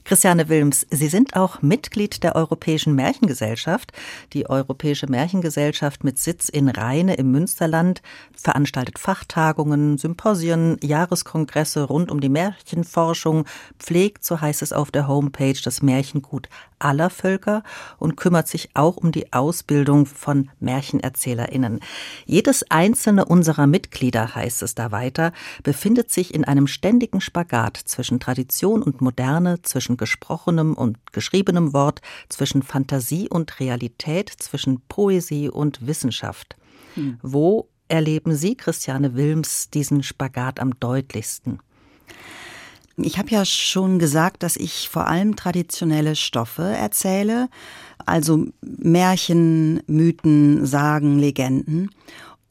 Christiane Wilms, Sie sind auch Mitglied der Europäischen Märchengesellschaft. Die Europäische Märchengesellschaft mit Sitz in Rheine im Münsterland veranstaltet Fachtagungen, Symposien, Jahreskongresse rund um die Märchenforschung, pflegt, so heißt es auf der Homepage, das Märchengut aller Völker und kümmert sich auch um die Ausbildung von Märchenerzählerinnen. Jedes einzelne unserer Mitglieder, heißt es da weiter, befindet sich in einem ständigen Spagat zwischen Tradition und Moderne, zwischen gesprochenem und geschriebenem Wort, zwischen Fantasie und Realität, zwischen Poesie und Wissenschaft. Hm. Wo erleben Sie, Christiane Wilms, diesen Spagat am deutlichsten? Ich habe ja schon gesagt, dass ich vor allem traditionelle Stoffe erzähle, also Märchen, Mythen, Sagen, Legenden.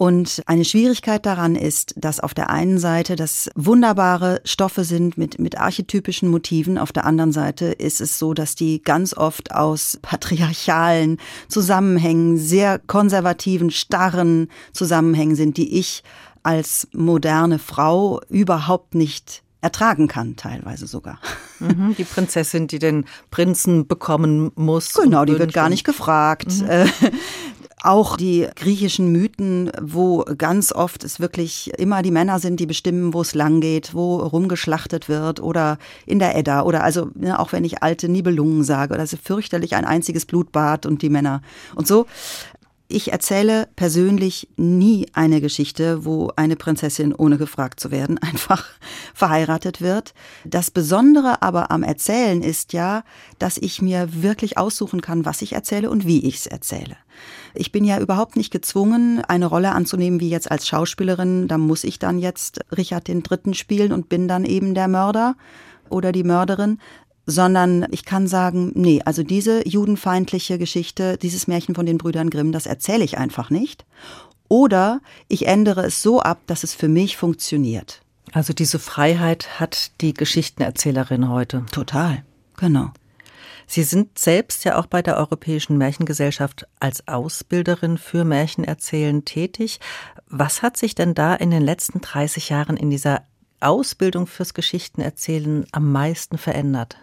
Und eine Schwierigkeit daran ist, dass auf der einen Seite das wunderbare Stoffe sind mit, mit archetypischen Motiven, auf der anderen Seite ist es so, dass die ganz oft aus patriarchalen Zusammenhängen, sehr konservativen, starren Zusammenhängen sind, die ich als moderne Frau überhaupt nicht ertragen kann, teilweise sogar. Mhm, die Prinzessin, die den Prinzen bekommen muss. Genau, die wird gar nicht gefragt. Mhm. Äh, auch die griechischen Mythen, wo ganz oft es wirklich immer die Männer sind, die bestimmen, wo es lang geht, wo rumgeschlachtet wird oder in der Edda oder also ne, auch wenn ich alte Nibelungen sage oder so fürchterlich ein einziges Blutbad und die Männer und so. Ich erzähle persönlich nie eine Geschichte, wo eine Prinzessin, ohne gefragt zu werden, einfach verheiratet wird. Das Besondere aber am Erzählen ist ja, dass ich mir wirklich aussuchen kann, was ich erzähle und wie ich es erzähle. Ich bin ja überhaupt nicht gezwungen, eine Rolle anzunehmen wie jetzt als Schauspielerin. Da muss ich dann jetzt Richard den Dritten spielen und bin dann eben der Mörder oder die Mörderin, sondern ich kann sagen, nee, also diese judenfeindliche Geschichte, dieses Märchen von den Brüdern Grimm, das erzähle ich einfach nicht. Oder ich ändere es so ab, dass es für mich funktioniert. Also diese Freiheit hat die Geschichtenerzählerin heute. Total, genau. Sie sind selbst ja auch bei der Europäischen Märchengesellschaft als Ausbilderin für Märchenerzählen tätig. Was hat sich denn da in den letzten 30 Jahren in dieser Ausbildung fürs Geschichtenerzählen am meisten verändert?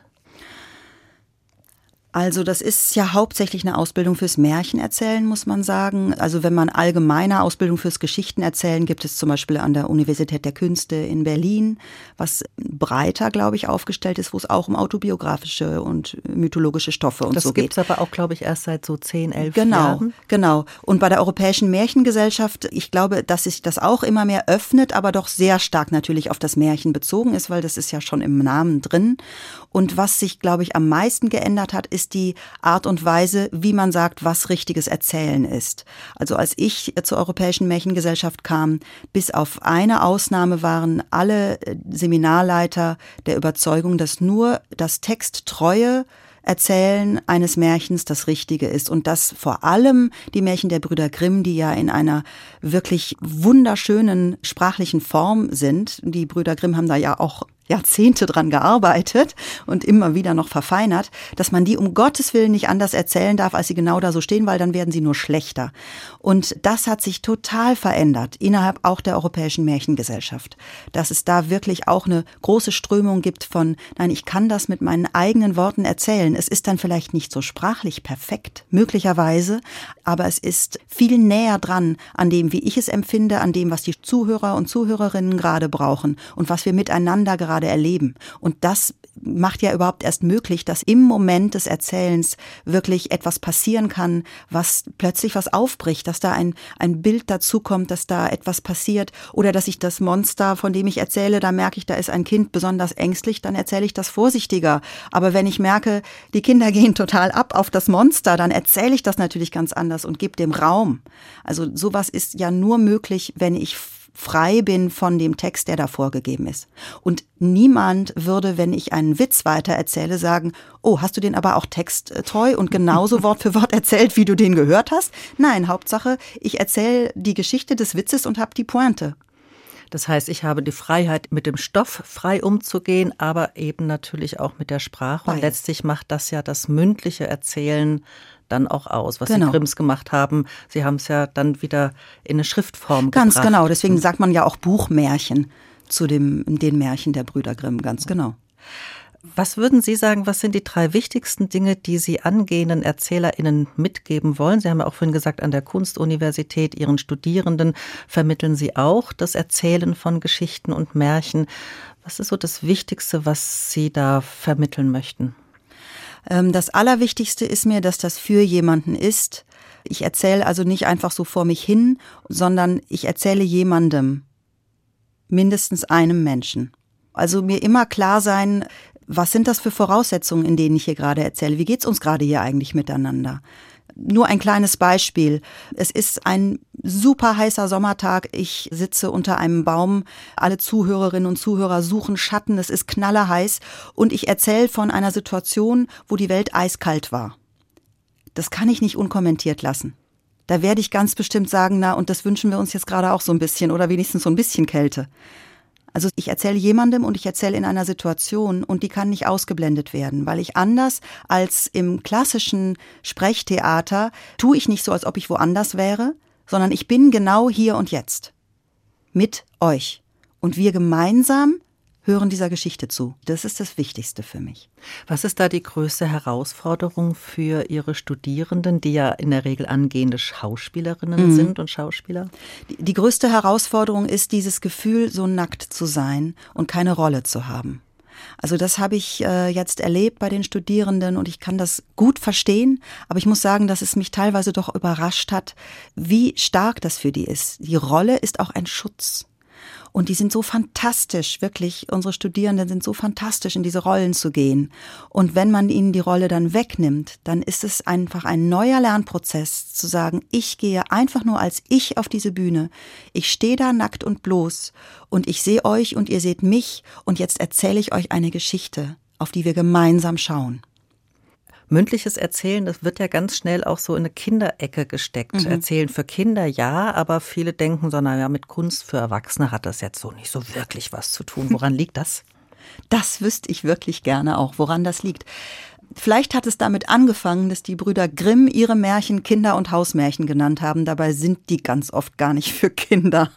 Also das ist ja hauptsächlich eine Ausbildung fürs Märchenerzählen, muss man sagen. Also wenn man allgemeine Ausbildung fürs Geschichtenerzählen gibt es zum Beispiel an der Universität der Künste in Berlin, was breiter, glaube ich, aufgestellt ist, wo es auch um autobiografische und mythologische Stoffe und das so geht. Das gibt es aber auch, glaube ich, erst seit so zehn, elf genau, Jahren. Genau, genau. Und bei der Europäischen Märchengesellschaft, ich glaube, dass sich das auch immer mehr öffnet, aber doch sehr stark natürlich auf das Märchen bezogen ist, weil das ist ja schon im Namen drin. Und was sich, glaube ich, am meisten geändert hat, ist die Art und Weise, wie man sagt, was richtiges Erzählen ist. Also als ich zur Europäischen Märchengesellschaft kam, bis auf eine Ausnahme waren alle äh, Seminarleiter der Überzeugung, dass nur das Texttreue Erzählen eines Märchens das Richtige ist und dass vor allem die Märchen der Brüder Grimm, die ja in einer wirklich wunderschönen sprachlichen Form sind, die Brüder Grimm haben da ja auch Jahrzehnte dran gearbeitet und immer wieder noch verfeinert, dass man die um Gottes Willen nicht anders erzählen darf, als sie genau da so stehen, weil dann werden sie nur schlechter. Und das hat sich total verändert innerhalb auch der Europäischen Märchengesellschaft, dass es da wirklich auch eine große Strömung gibt von, nein, ich kann das mit meinen eigenen Worten erzählen. Es ist dann vielleicht nicht so sprachlich perfekt, möglicherweise, aber es ist viel näher dran an dem, wie ich es empfinde, an dem, was die Zuhörer und Zuhörerinnen gerade brauchen und was wir miteinander gerade gerade erleben. Und das macht ja überhaupt erst möglich, dass im Moment des Erzählens wirklich etwas passieren kann, was plötzlich was aufbricht, dass da ein, ein Bild dazukommt, dass da etwas passiert oder dass ich das Monster, von dem ich erzähle, da merke ich, da ist ein Kind besonders ängstlich, dann erzähle ich das vorsichtiger. Aber wenn ich merke, die Kinder gehen total ab auf das Monster, dann erzähle ich das natürlich ganz anders und gebe dem Raum. Also sowas ist ja nur möglich, wenn ich frei bin von dem Text, der da vorgegeben ist. Und niemand würde, wenn ich einen Witz weiter erzähle, sagen, oh, hast du den aber auch texttreu und genauso Wort für Wort erzählt, wie du den gehört hast? Nein, Hauptsache, ich erzähle die Geschichte des Witzes und habe die Pointe. Das heißt, ich habe die Freiheit, mit dem Stoff frei umzugehen, aber eben natürlich auch mit der Sprache. Und letztlich macht das ja das mündliche Erzählen dann auch aus, was genau. die Grimms gemacht haben. Sie haben es ja dann wieder in eine Schriftform Ganz gebracht. genau, deswegen sagt man ja auch Buchmärchen zu dem, den Märchen der Brüder Grimm, ganz genau. Was würden Sie sagen, was sind die drei wichtigsten Dinge, die Sie angehenden ErzählerInnen mitgeben wollen? Sie haben ja auch vorhin gesagt, an der Kunstuniversität, Ihren Studierenden vermitteln Sie auch das Erzählen von Geschichten und Märchen. Was ist so das Wichtigste, was Sie da vermitteln möchten? Ähm, das Allerwichtigste ist mir, dass das für jemanden ist. Ich erzähle also nicht einfach so vor mich hin, sondern ich erzähle jemandem, mindestens einem Menschen. Also mir immer klar sein, was sind das für Voraussetzungen, in denen ich hier gerade erzähle? Wie geht's uns gerade hier eigentlich miteinander? Nur ein kleines Beispiel. Es ist ein super heißer Sommertag. Ich sitze unter einem Baum. Alle Zuhörerinnen und Zuhörer suchen Schatten. Es ist knallerheiß. Und ich erzähle von einer Situation, wo die Welt eiskalt war. Das kann ich nicht unkommentiert lassen. Da werde ich ganz bestimmt sagen, na, und das wünschen wir uns jetzt gerade auch so ein bisschen oder wenigstens so ein bisschen Kälte. Also ich erzähle jemandem und ich erzähle in einer Situation und die kann nicht ausgeblendet werden, weil ich anders als im klassischen Sprechtheater tue ich nicht so, als ob ich woanders wäre, sondern ich bin genau hier und jetzt mit euch. Und wir gemeinsam hören dieser Geschichte zu. Das ist das Wichtigste für mich. Was ist da die größte Herausforderung für Ihre Studierenden, die ja in der Regel angehende Schauspielerinnen mhm. sind und Schauspieler? Die, die größte Herausforderung ist dieses Gefühl, so nackt zu sein und keine Rolle zu haben. Also das habe ich äh, jetzt erlebt bei den Studierenden und ich kann das gut verstehen, aber ich muss sagen, dass es mich teilweise doch überrascht hat, wie stark das für die ist. Die Rolle ist auch ein Schutz. Und die sind so fantastisch, wirklich. Unsere Studierenden sind so fantastisch, in diese Rollen zu gehen. Und wenn man ihnen die Rolle dann wegnimmt, dann ist es einfach ein neuer Lernprozess, zu sagen, ich gehe einfach nur als ich auf diese Bühne. Ich stehe da nackt und bloß und ich sehe euch und ihr seht mich und jetzt erzähle ich euch eine Geschichte, auf die wir gemeinsam schauen mündliches Erzählen, das wird ja ganz schnell auch so in eine Kinderecke gesteckt. Mhm. Erzählen für Kinder ja, aber viele denken so, naja, mit Kunst für Erwachsene hat das jetzt so nicht so wirklich was zu tun. Woran liegt das? Das wüsste ich wirklich gerne auch, woran das liegt. Vielleicht hat es damit angefangen, dass die Brüder Grimm ihre Märchen Kinder- und Hausmärchen genannt haben. Dabei sind die ganz oft gar nicht für Kinder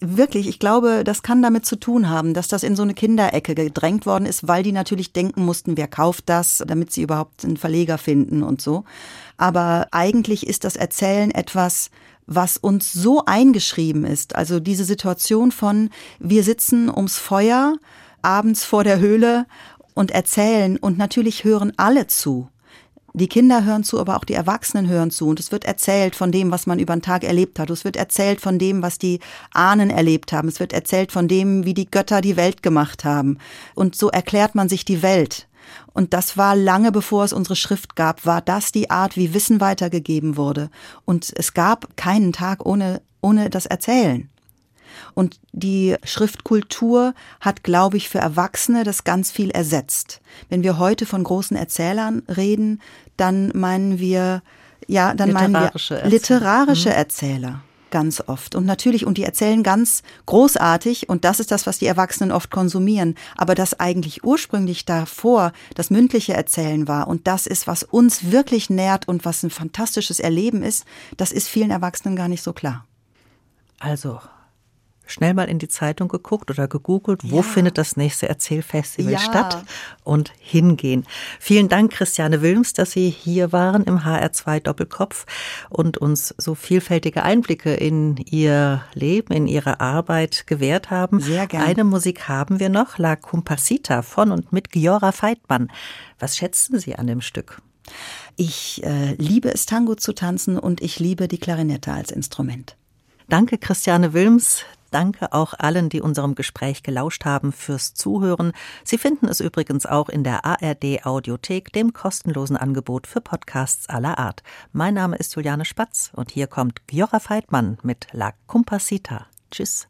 wirklich, ich glaube, das kann damit zu tun haben, dass das in so eine Kinderecke gedrängt worden ist, weil die natürlich denken mussten, wer kauft das, damit sie überhaupt einen Verleger finden und so. Aber eigentlich ist das Erzählen etwas, was uns so eingeschrieben ist. Also diese Situation von, wir sitzen ums Feuer, abends vor der Höhle und erzählen und natürlich hören alle zu. Die Kinder hören zu, aber auch die Erwachsenen hören zu. Und es wird erzählt von dem, was man über den Tag erlebt hat. Es wird erzählt von dem, was die Ahnen erlebt haben. Es wird erzählt von dem, wie die Götter die Welt gemacht haben. Und so erklärt man sich die Welt. Und das war lange bevor es unsere Schrift gab, war das die Art, wie Wissen weitergegeben wurde. Und es gab keinen Tag ohne, ohne das Erzählen. Und die Schriftkultur hat, glaube ich, für Erwachsene das ganz viel ersetzt. Wenn wir heute von großen Erzählern reden, dann meinen wir, ja, dann meinen wir Erzähler. literarische mhm. Erzähler ganz oft. Und natürlich, und die erzählen ganz großartig, und das ist das, was die Erwachsenen oft konsumieren. Aber das eigentlich ursprünglich davor das mündliche Erzählen war, und das ist, was uns wirklich nährt und was ein fantastisches Erleben ist, das ist vielen Erwachsenen gar nicht so klar. Also schnell mal in die Zeitung geguckt oder gegoogelt, wo findet das nächste Erzählfestival Ja. statt und hingehen. Vielen Dank, Christiane Wilms, dass Sie hier waren im HR2 Doppelkopf und uns so vielfältige Einblicke in Ihr Leben, in Ihre Arbeit gewährt haben. Sehr gern. Eine Musik haben wir noch, La Compasita von und mit Giora Feitmann. Was schätzen Sie an dem Stück? Ich äh, liebe es, Tango zu tanzen und ich liebe die Klarinette als Instrument. Danke, Christiane Wilms. Danke auch allen, die unserem Gespräch gelauscht haben, fürs Zuhören. Sie finden es übrigens auch in der ARD Audiothek, dem kostenlosen Angebot für Podcasts aller Art. Mein Name ist Juliane Spatz und hier kommt Giora Feitmann mit La Compasita. Tschüss.